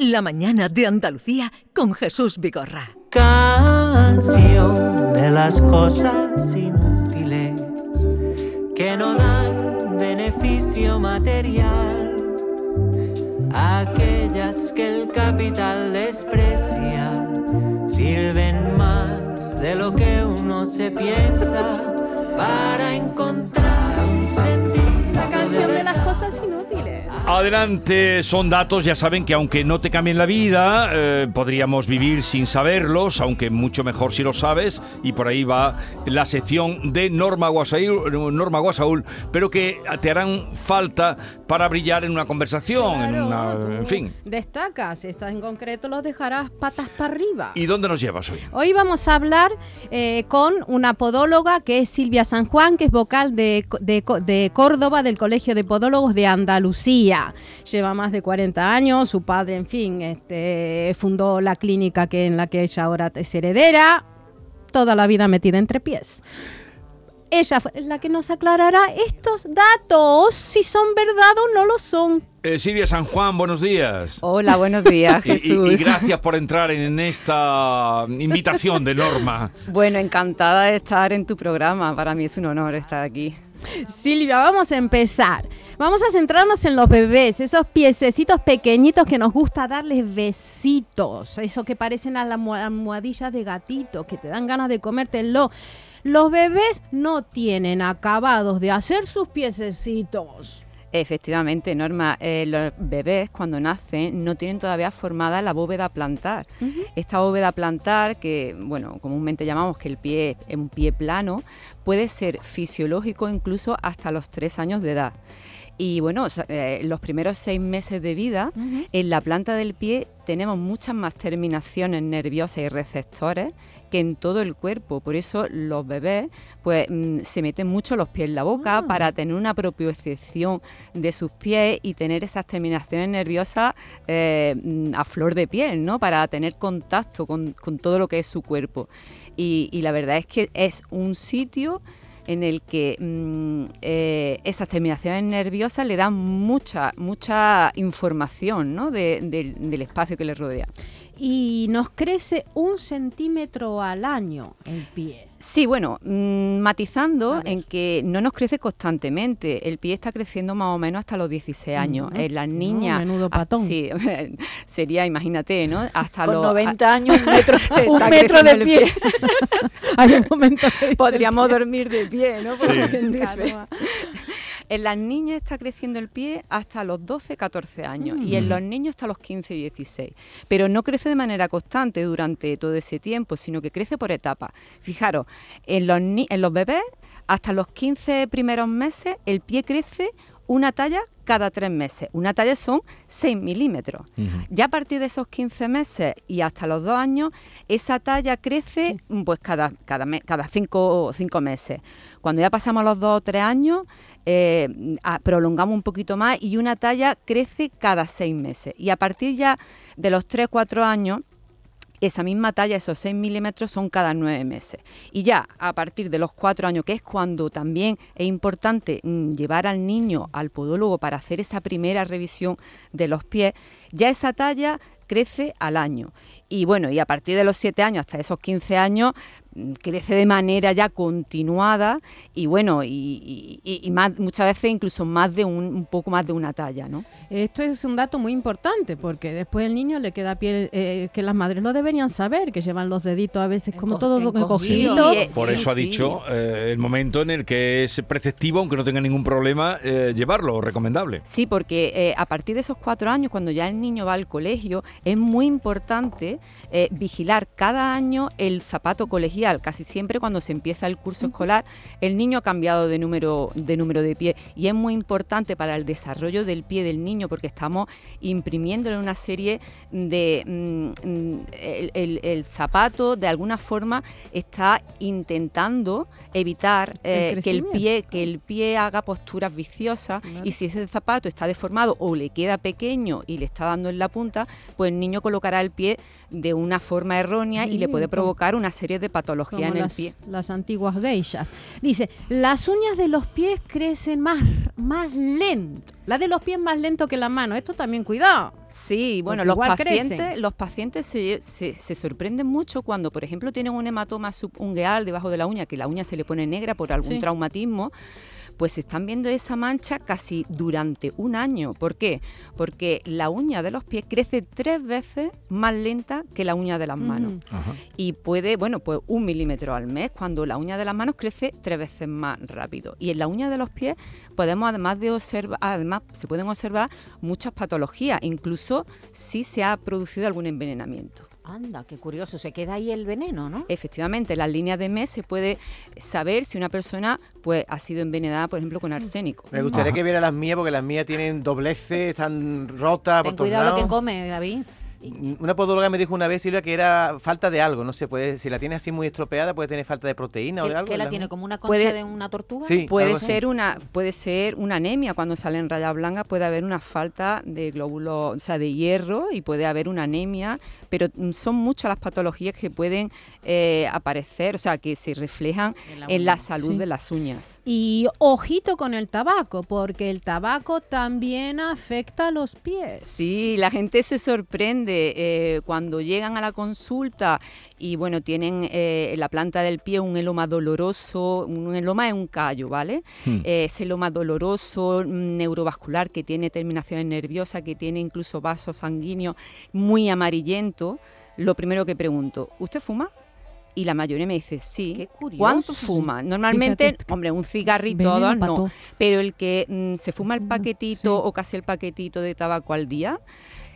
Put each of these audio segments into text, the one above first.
La mañana de Andalucía con Jesús Vigorra. Canción de las cosas inútiles que no dan beneficio material. Aquellas que el capital desprecia sirven más de lo que uno se piensa para encontrar un sentido. Adelante, son datos, ya saben que aunque no te cambien la vida, eh, podríamos vivir sin saberlos, aunque mucho mejor si lo sabes, y por ahí va la sección de Norma Guasaúl, Norma Guasaúl pero que te harán falta para brillar en una conversación, en, una, en fin. Destacas, estas en concreto los dejarás patas para arriba. ¿Y dónde nos llevas hoy? Hoy vamos a hablar eh, con una podóloga que es Silvia San Juan, que es vocal de, de- de Córdoba del Colegio de Podólogos de Andalucía. Lleva más de 40 años, su padre, en fin, este, fundó la clínica que, en la que ella ahora es heredera, toda la vida metida entre pies. Ella fue la que nos aclarará estos datos, si son verdad o no lo son. Eh, Silvia San Juan, buenos días. Hola, buenos días, Y- y- Jesús. y gracias por entrar en esta invitación de Norma. Bueno, encantada de estar en tu programa. Para mí es un honor estar aquí. Silvia, vamos a empezar. Vamos a centrarnos en los bebés, esos piececitos pequeñitos que nos gusta darles besitos, eso que parecen a las almoh- almohadillas de gatito, que te dan ganas de comértelo. Los bebés no tienen acabados de hacer sus piececitos. Efectivamente, Norma, eh, los bebés cuando nacen no tienen todavía formada la bóveda plantar. Esta bóveda plantar, que bueno, comúnmente llamamos que el pie es un pie plano, puede ser fisiológico incluso hasta los tres años de edad. Y bueno, eh, los primeros seis meses de vida, en la planta del pie tenemos muchas más terminaciones nerviosas y receptores que en todo el cuerpo. Por eso los bebés pues mm, se meten mucho los pies en la boca para tener una propiocepción de sus pies y tener esas terminaciones nerviosas eh, mm, a flor de piel, ¿no? Para tener contacto con, con todo lo que es su cuerpo. Y, y la verdad es que es un sitio en el que mm, eh, esas terminaciones nerviosas le dan mucha, mucha información ¿no? de- del- del espacio que le rodea. Y nos crece un centímetro al año el pie. Sí, bueno, mm, matizando en que no nos crece constantemente. El pie está creciendo más o menos hasta los 16 años. Ujú. En las No, niñas. menudo ah, patón. sí, sería, imagínate, ¿no? Hasta Con los. 90 años, un metro, está Un metro de pie. Hay un momento que Podríamos dormir de pie, ¿no? Sí. En las niñas está creciendo el pie hasta los 12, 14 años y en los niños hasta los 15 y 16. Pero no crece de manera constante durante todo ese tiempo, sino que crece por etapas. Fijaros, en los, ni- en los bebés, hasta los 15 primeros meses, el pie crece una talla cada tres meses. Una talla son 6 milímetros. Ya a partir de esos 15 meses y hasta los dos años, esa talla crece pues cada, cada, me- cada cinco, cinco meses. Cuando ya pasamos los dos o tres años, eh, prolongamos un poquito más y una talla crece cada seis meses. Y a partir ya de los 3, 4 años, esa misma talla, esos 6 milímetros, son cada nueve meses. Y ya a partir de los cuatro años, que es cuando también es importante mm, llevar al niño al podólogo para hacer esa primera revisión de los pies, ya esa talla crece al año. Y bueno, y a partir de los 7 años hasta esos 15 años mm, crece de manera ya continuada y bueno, y, y- y- y más, muchas veces incluso más de un, un poco más de una talla, ¿no? Esto es un dato muy importante porque después el niño le queda piel, eh, que las madres lo deberían saber, que llevan los deditos a veces como Enco- todo encogido. Sí, eh, Por sí, eso ha dicho eh, el momento en el que es preceptivo, aunque no tenga ningún problema, eh, llevarlo, recomendable. Sí, porque eh, a partir de esos cuatro años, cuando ya el niño va al colegio, es muy importante eh, vigilar cada año el zapato colegial. Casi siempre cuando se empieza el curso escolar, el niño ha cambiado de número, de número de pie y es muy importante para el desarrollo del pie del niño porque estamos imprimiéndole una serie de... mm, mm, el, el- el zapato de alguna forma está intentando evitar eh, que el pie que el pie haga posturas viciosas Claro. y si ese zapato está deformado o le queda pequeño y le está dando en la punta, pues el niño colocará el pie de una forma errónea y le puede provocar una serie de patologías como en el las, pie. las antiguas geishas. Dice, las uñas de los pies crecen más, más lento. La de los pies más lento que la mano. Esto también cuidado. Sí, bueno, los pacientes, crecen. los pacientes se, se- se sorprenden mucho cuando, por ejemplo, tienen un hematoma subungueal debajo de la uña, que la uña se le pone negra por algún Sí. traumatismo, pues están viendo esa mancha casi durante un año. ¿Por qué? Porque la uña de los pies crece tres veces más lenta que la uña de las manos. Y puede, bueno, pues un milímetro al mes, cuando la uña de las manos crece tres veces más rápido. Y en la uña de los pies podemos, además de observar, además se pueden observar muchas patologías, incluso si se ha producido algún envenenamiento. Anda, qué curioso. Se queda ahí el veneno, ¿no? Efectivamente, en las líneas de mes se puede saber si una persona pues ha sido envenenada, por ejemplo, con arsénico. Me gustaría Ajá. que viera las mías porque las mías tienen dobleces, están rotas por Ten todos cuidado lo que come, David. Una podóloga me dijo una vez, Silvia, que era falta de algo. No sé, puede, si la tiene así muy estropeada, puede tener falta de proteína o ¿Qué, de algo. qué la tiene? ¿Como una concha Puede- de una tortuga? Sí. Puede así. ser una puede ser una anemia cuando salen rayas blancas, puede haber una falta de glóbulos, o sea, de hierro y puede haber una anemia, pero son muchas las patologías que pueden eh, aparecer, o sea, que se reflejan En la en la uña. salud Sí. de las uñas. Y ojito con el tabaco, porque el tabaco también afecta a los pies. Sí, la gente se sorprende eh, cuando llegan a la consulta y bueno, tienen eh, en la planta del pie un eloma doloroso, un eloma es un callo, ¿vale? Hmm. Eh, ese eloma doloroso, mm, neurovascular, que tiene terminaciones nerviosas, que tiene incluso vasos sanguíneos muy amarillento. Lo primero que pregunto, ¿usted fuma? Y la mayoría me dice, sí. Qué curioso. ¿Cuánto fuma? Normalmente, Fíjate. hombre, un cigarrito, Veneno dos no. Pero el que mm, se fuma el Mm, paquetito sí. o casi el paquetito de tabaco al día,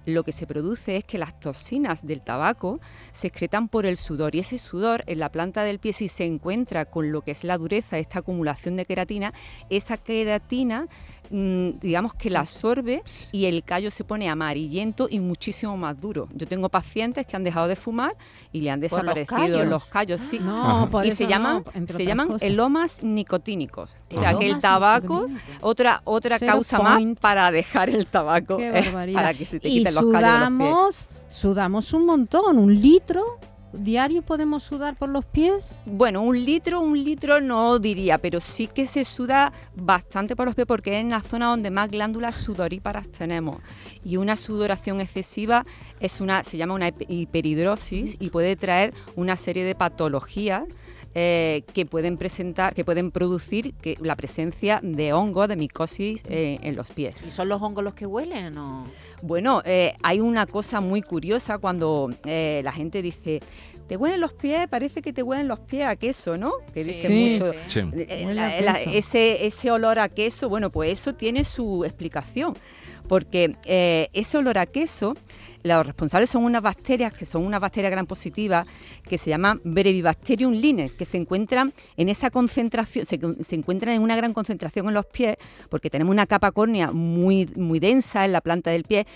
lo que se produce es que las toxinas del tabaco se excretan por el sudor y ese sudor en la planta del pie si se encuentra con lo que es la dureza, esta acumulación de queratina, esa queratina digamos que la absorbe y el callo se pone amarillento y muchísimo más duro. Yo tengo pacientes que han dejado de fumar y le han ¿Por los desaparecido los callos, sí. No, Ajá. por y eso se no, llaman, se llaman cosas. elomas nicotínicos. O sea que el tabaco, otra, otra Zero causa point. más para dejar el tabaco, barbaridad. para que se te quiten los callos de los pies. sudamos un montón, un litro diario podemos sudar por los pies. Bueno, un litro, un litro no diría, pero sí que se suda bastante por los pies porque es en la zona donde más glándulas sudoríparas tenemos. Y una sudoración excesiva es una, se llama una hip- hiperhidrosis y puede traer una serie de patologías eh, que pueden presentar, que pueden producir que, la presencia de hongos, de micosis eh, en los pies. ¿Y son los hongos los que huelen o...? Bueno, eh, hay una cosa muy curiosa cuando eh, la gente dice, ¿te huelen los pies? Parece que te huelen los pies a queso, ¿no? Que dice Sí. mucho. Sí. La- la- ese, ese olor a queso, bueno, pues eso tiene su explicación, porque eh, ese olor a queso, los responsables son unas bacterias que son unas bacterias gran positivas que se llaman Brevibacterium lines, que se encuentran en esa concentración, se, se encuentran en una gran concentración en los pies, porque tenemos una capa córnea muy, muy densa en la planta del pie.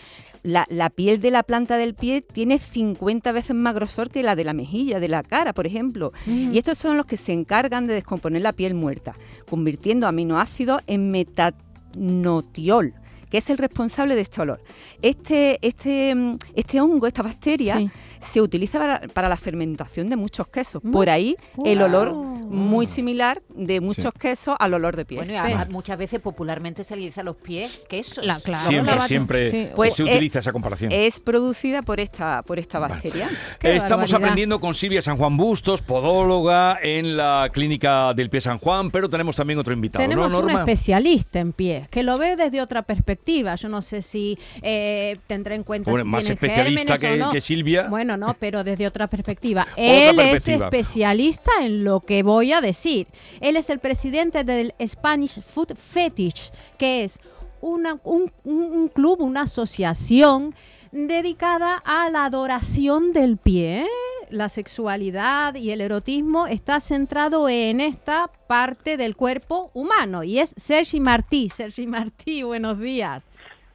La, la piel de la planta del pie tiene 50 veces más grosor que la de la mejilla, de la cara, por ejemplo. Y estos son los que se encargan de descomponer la piel muerta, convirtiendo aminoácidos en metanotiol, que es el responsable de este olor. Este, este, mm, este hongo, esta bacteria, Sí. se utiliza para, para la fermentación de muchos quesos. Mm. Por ahí el olor. Muy similar de muchos quesos al olor de pies. Bueno, y a- muchas veces popularmente se le dice a los pies quesos. La- claro. Siempre, la- siempre sí. Pues, se eh, utiliza esa comparación. es producida por esta, por esta bacteria. Qué Estamos barbaridad. aprendiendo con Silvia San Juan Bustos, podóloga en la clínica del pie San Juan, pero tenemos también otro invitado, Tenemos ¿no, un Norma? especialista en pies que lo ve desde otra perspectiva. Yo no sé si eh, tendrá en cuenta Bueno, si más especialista que- no. que Silvia. Bueno, no, pero desde otra perspectiva. Él perspectiva. es especialista en lo que voy a decir. Él es el presidente del Spanish Food Fetish, que es una- un, club, una asociación dedicada a la adoración del pie. La sexualidad y el erotismo está centrado en esta parte del cuerpo humano y es Sergi Martí. Sergi Martí, buenos días.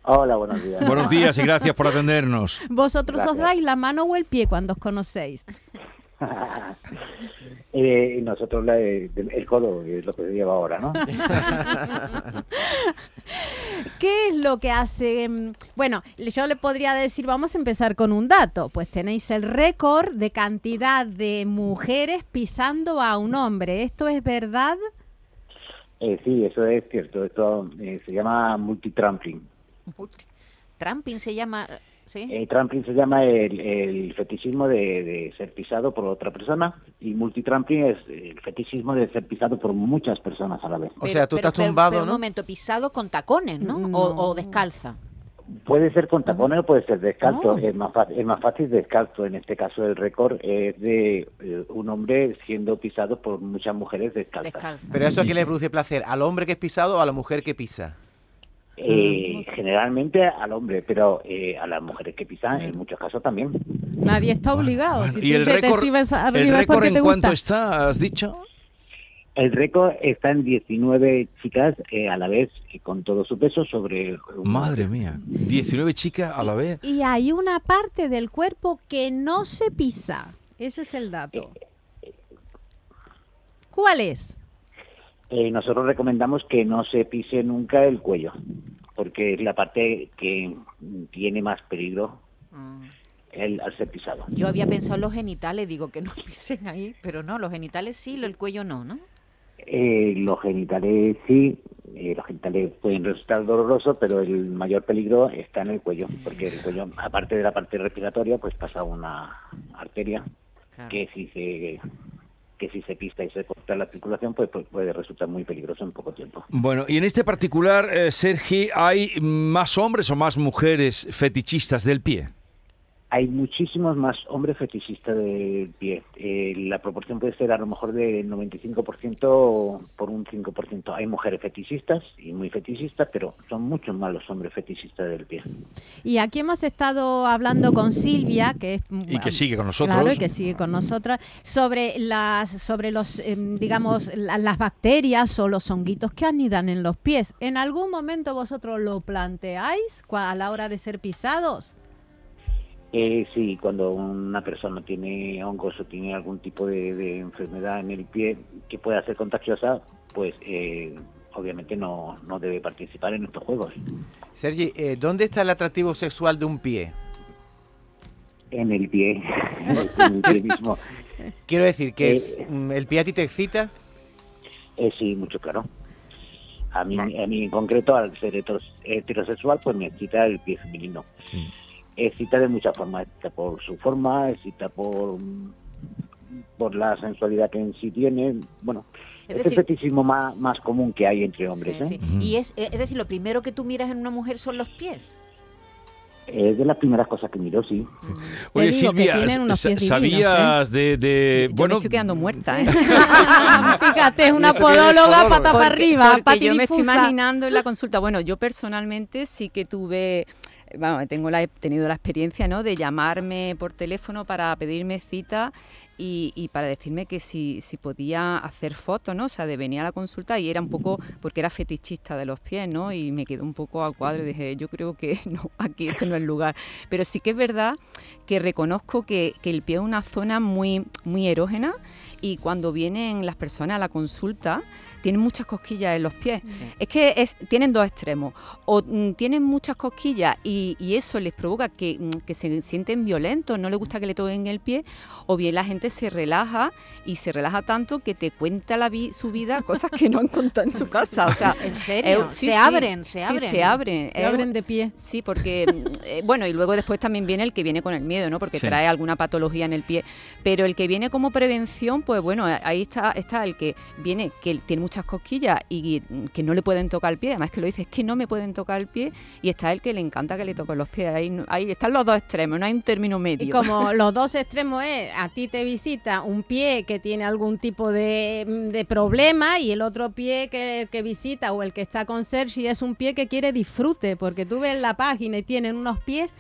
Hola, buenos días. Buenos días y gracias por atendernos. ¿Vosotros os dais la mano o el pie cuando os conocéis? Eh, nosotros la- el codo es lo que se lleva ahora, ¿no? ¿Qué es lo que hace? mm, Bueno, yo le podría decir, vamos a empezar con un dato. Pues tenéis el récord de cantidad de mujeres pisando a un hombre. ¿Esto es verdad? Eh, sí, eso es cierto. Esto eh, se llama multitrampling. Tramping se llama, ¿sí? Eh, trampling se llama el, el fetichismo de, de ser pisado por otra persona y multitrampling es el fetichismo de ser pisado por muchas personas a la vez. O sea, tú estás tumbado, pero un ¿no? momento, pisado con tacones, ¿no? No. O, o descalza. Puede ser con tacones o puede ser descalzo. Oh. Es, más fácil, es más fácil descalzo. En este caso, el récord es de eh, un hombre siendo pisado por muchas mujeres descalzas. Descalza. Pero eso a quién le produce placer, al hombre que es pisado o a la mujer que pisa. Eh, generalmente al hombre, pero eh, a las mujeres que pisan en muchos casos también. Nadie está obligado. Si ¿Y el récord, el récord en te cuánto está, has dicho? El récord está en 19 chicas eh, a la vez y con todo su peso sobre un- Madre mía, 19 chicas a la vez. Y hay una parte del cuerpo que no se pisa. Ese es el dato. ¿Cuál es? Eh, nosotros recomendamos que no se pise nunca el cuello, porque es la parte que tiene más peligro Mm. el, al ser pisado. Yo había pensado en los genitales, digo que no piensen ahí, pero no, los genitales sí, lo- el cuello no, ¿no? Eh, los genitales sí, eh, los genitales pueden resultar dolorosos, pero el mayor peligro está en el cuello, porque el cuello, aparte de la parte respiratoria, pues pasa una arteria Claro. que si se que si se pista y se corta la circulación, pues, pues puede resultar muy peligroso en poco tiempo. Bueno, y en este particular, eh, Sergi, ¿hay más hombres o más mujeres fetichistas del pie? Hay muchísimos más hombres fetichistas del pie. Eh, la proporción puede ser a lo mejor de 95% por un 5%. Hay mujeres fetichistas y muy fetichistas, pero son muchos más los hombres fetichistas del pie. Y aquí hemos estado hablando con Silvia, que es Y que sigue con nosotros. Claro, y que sigue con nosotras, sobre las, sobre los, em, digamos, la- las bacterias o los honguitos que anidan en los pies. ¿En algún momento vosotros lo planteáis cua- a la hora de ser pisados? Eh, sí, cuando una persona tiene hongos o tiene algún tipo de, de enfermedad en el pie que pueda ser contagiosa, pues eh, obviamente no, no debe participar en estos juegos. Sergi, eh, ¿dónde está el atractivo sexual de un pie? En el pie, en el pie mismo. Quiero decir que Eh, mm, el pie a ti te excita. Eh, sí, mucho claro. A mí, a mí en concreto, al ser heteros- heterosexual, pues me excita el pie femenino. Excita de muchas formas. Excita por su forma, excita por, por la sensualidad que en sí tiene. Bueno, Es es, decir- el fetichismo más, más común que hay entre hombres. Sí, ¿eh? sí. Y es, es decir, lo primero que tú miras en una mujer son los pies. Es de las primeras cosas que miro, sí. Oye, Silvia, ¿sabías de, de- Yo bueno, me estoy quedando muerta, ¿eh? Fíjate, es una podóloga pata para arriba, porque yo me estoy imaginando en la consulta. Bueno, yo personalmente sí que tuve, bueno, tengo tenido la experiencia, ¿no? De llamarme por teléfono para pedirme cita y, y para decirme que si, si podía hacer fotos, ¿no? O sea, de venir a la consulta y era un poco porque era fetichista de los pies, ¿no? Y me quedó un poco a cuadro y dije, yo creo que no, aquí este no es el lugar. Pero sí que es verdad que reconozco que, que el pie es una zona muy, muy erógena y cuando vienen las personas a la consulta tienen muchas cosquillas en los pies. Es que es- tienen dos extremos. O mm, tienen muchas cosquillas y, y eso les provoca que, mm, que se sienten violentos, no les gusta que le toquen el pie, o bien la gente se relaja y se relaja tanto que te cuenta la vi- su vida cosas que no han contado en su casa. O sea, ¿En serio? eh, sí, se sí. abren, se Sí, abren. se abren. Se abren de pie. Sí, porque, mm, eh, bueno, y luego después también viene el que viene con el miedo, ¿no? Porque Sí. trae alguna patología en el pie. Pero el que viene como prevención, pues bueno, ahí está, está el que viene, que tiene muchas cosquillas y mm, que no le pueden tocar el pie, además que lo dice, es que no me pueden tocar el pie, y está el que le encanta que le toquen los pies. Ahí, no- ahí están los dos extremos, no hay un término medio. Y como los dos extremos es, a ti te visita un pie que tiene algún tipo de, de problema y el otro pie que, que visita o el que está con Sergi es un pie que quiere disfrute, porque tú ves la página y tienen unos pies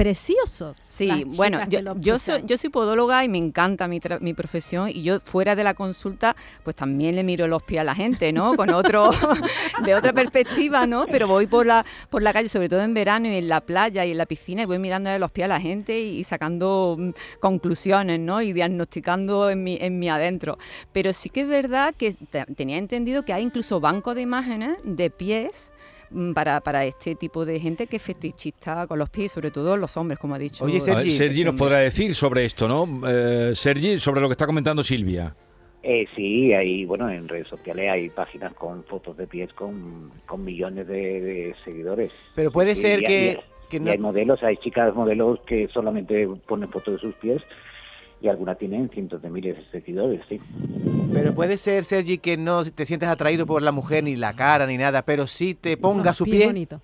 preciosos. Sí, bueno, yo, soy, yo soy podóloga y me encanta mi, tra- mi profesión y yo fuera de la consulta pues también le miro los pies a la gente, ¿no? Con otro, de otra perspectiva, ¿no? Pero voy por la, por la calle, sobre todo en verano y en la playa y en la piscina y voy mirando los pies a la gente y, y sacando mm, conclusiones, ¿no? Y diagnosticando en mi, en mi adentro. Pero sí que es verdad que te- tenía entendido que hay incluso bancos de imágenes de pies para, para este tipo de gente que es fetichista con los pies, sobre todo los hombres, como ha dicho. Oye, ver, Sergi, Sergi nos podrá decir sobre esto, ¿no? Eh, Sergi, sobre lo que está comentando Silvia. Eh, sí, hay, bueno, en redes sociales hay páginas con fotos de pies con, con millones de, de seguidores. Pero puede ser y- que, que y no- hay modelos, hay chicas modelos que solamente ponen fotos de sus pies y algunas tienen cientos de miles de seguidores, sí. pero puede ser, Sergi, que no te sientes atraído por la mujer ni la cara ni nada, pero sí te ponga su pie pie. bonito.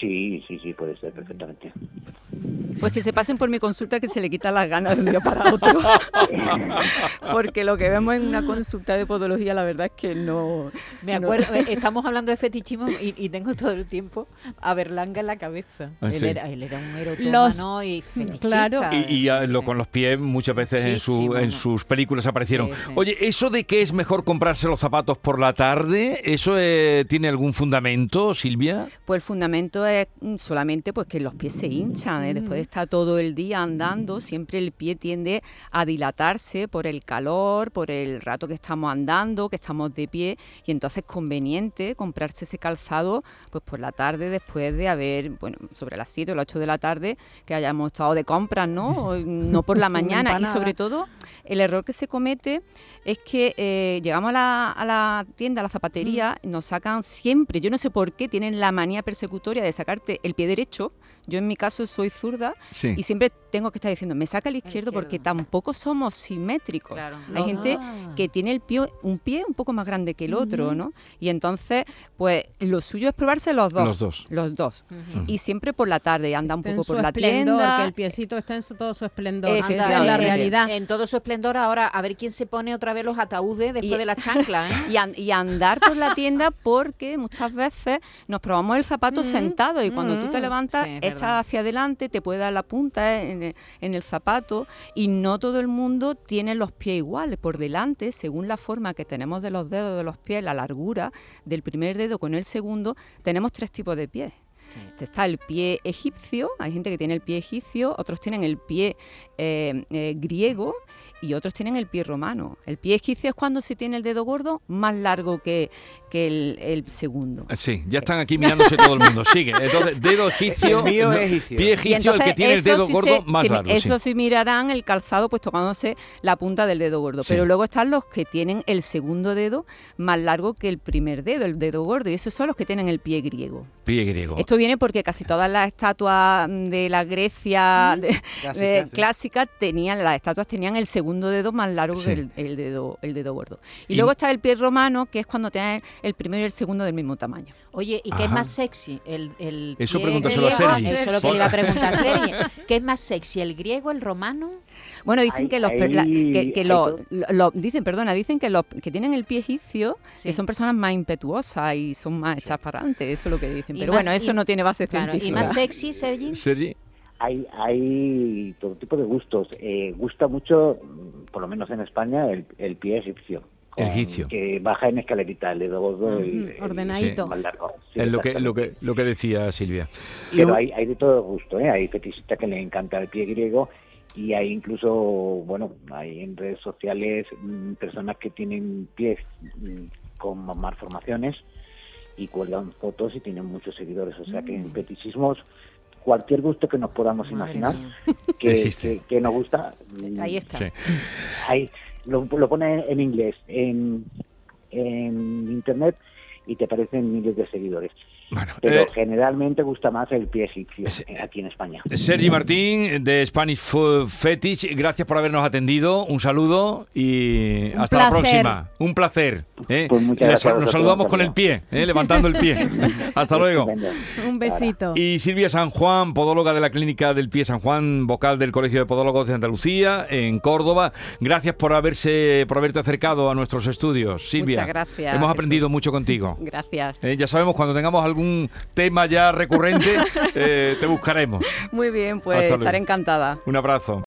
Sí, sí, sí, puede ser perfectamente. Pues que se pasen por mi consulta que se le quitan las ganas de un día para otro. Porque lo que vemos en una consulta de podología, la verdad es que no. Me acuerdo, eh, estamos hablando de fetichismo y, y tengo todo el tiempo a Berlanga en la cabeza. Ah, él, sí. era, él era un erotómano y fetichista. claro. Y, y, lo, con los pies muchas veces en, su- en sus películas aparecieron. Sí, sí. Oye, ¿eso de que es mejor comprarse los zapatos por la tarde, eso eh, tiene algún fundamento, Silvia? Pues el fundamento es mm, solamente pues que los pies se hinchan. ¿Eh? Después de estar todo el día andando, siempre el pie tiende a dilatarse por el calor, por el rato que estamos andando, que estamos de pie. Y entonces es conveniente comprarse ese calzado pues por la tarde, después de haber, bueno, sobre las 7 o las 8 de la tarde, que hayamos estado de compras, ¿no? No por la mañana. y sobre todo, el error que se comete es que eh, llegamos a la, a la tienda, a la zapatería, nos sacan siempre, yo no sé por qué, tienen la manía persecutoria de sacarte el pie derecho. Yo en mi caso soy zurda Sí. y siempre tengo que estar diciendo, me saca el izquierdo porque izquierdo. tampoco somos simétricos. Claro. Hay gente Ah. que tiene el pie, un pie un poco más grande que el otro, ¿no? Y entonces, pues lo suyo es probarse los dos. Los dos. Los dos. Y siempre por la tarde, anda un Está en poco por la esplendor, tienda. que el piecito está en su- todo su esplendor. Anda, es la realidad. En todo su esplendor ahora, a ver quién se pone otra vez los ataúdes después Y- de las chanclas, ¿eh? y, an- y andar por la tienda porque muchas veces nos probamos el zapato sentado y cuando tú te levantas sí, echas hacia adelante, te puede dar la punta en el, en el zapato y no todo el mundo tiene los pies iguales. Por delante, según la forma que tenemos de los dedos de los pies, la largura del primer dedo con el segundo, tenemos tres tipos de pies. Está el pie egipcio, hay gente que tiene el pie egipcio, otros tienen el pie eh, eh, griego y otros tienen el pie romano. El pie egipcio es cuando se tiene el dedo gordo más largo que, que el, el segundo. Sí, ya están aquí mirándose todo el mundo. Sigue. Entonces, dedo egipcio. El mío es egipcio. Pie egipcio, el que tiene el dedo sí gordo se- más largo. Eso sí. sí mirarán el calzado pues tocándose la punta del dedo gordo. Sí. Pero luego están los que tienen el segundo dedo más largo que el primer dedo, el dedo gordo. Y esos son los que tienen el pie griego. Pie griego. Esto viene porque casi todas las estatuas de la Grecia de- Clásica, de- sí. clásica tenían, las estatuas tenían el segundo dedo más largo Sí. que el, el dedo, el dedo gordo. Y, Y- luego está el pie romano, que es cuando tienen el primero y el segundo del mismo tamaño. Oye, ¿y qué es Ajá. más sexy? El, el Eso pie pregúntaselo a griego? Sergi. Eso es lo que Por- le iba a preguntar a Sergi. ¿Qué es más sexy, el griego, el romano? Bueno, dicen que los la- hay- que, lo- todo. lo- lo- dicen, perdona, dicen que los que tienen el pie egipcio Sí. que son personas más impetuosas y son más hechas para adelante, eso es lo que dicen. Y Pero más- bueno, eso y- no tiene base Claro, y más sexy, Sergi. Sergi. Hay, hay todo tipo de gustos. Eh, gusta mucho, mm, por lo menos en España, el, el pie egipcio. El con- egipcio. Que baja en escalerita, el dedo gordo y Ujú, el- ordenadito. el más largo. Sí, es lo que, lo, que, lo que decía Silvia. Pero hay, hay de todo gusto, ¿eh? Hay fetichistas que le encanta el pie griego y hay incluso, bueno, hay en redes sociales mm, personas que tienen pies mm, con malformaciones y cuelgan fotos y tienen muchos seguidores. O sea que en fetichismos cualquier gusto que nos podamos Madre imaginar que, que, que nos gusta, mm, Ahí está. Sí. hay- lo, lo pone en inglés, en, en internet y te aparecen miles de seguidores. Bueno, Pero eh, generalmente gusta más el pie egipcio aquí en España. Sergi Martín de Spanish Food Fetish, gracias por habernos atendido. Un saludo y Un hasta la próxima. Un placer. ¿eh? Pues muchas gracias Nos saludamos con el pie, ¿eh? levantando el pie. hasta luego. Un besito. Y Silvia San Juan, podóloga de la Clínica del Pie San Juan, vocal del Colegio de Podólogos de Andalucía, en Córdoba. Gracias por haberse, por haberte acercado a nuestros estudios, Silvia. Muchas gracias, Hemos Jesús. aprendido mucho contigo. Gracias. Eh, ya sabemos, cuando tengamos algún algún tema ya recurrente, eh, te buscaremos. Muy bien, pues estaré encantada. Un abrazo.